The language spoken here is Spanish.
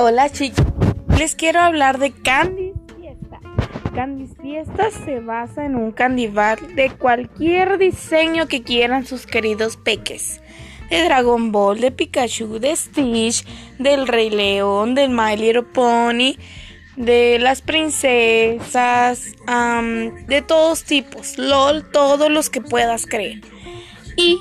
Hola chicos, les quiero hablar de Candy Fiesta. Candy Fiesta se basa en un candibar de cualquier diseño que quieran sus queridos peques. De Dragon Ball, de Pikachu, de Stitch, del Rey León, del My Little Pony, de las princesas, de todos tipos, LOL, todos los que puedas creer. Y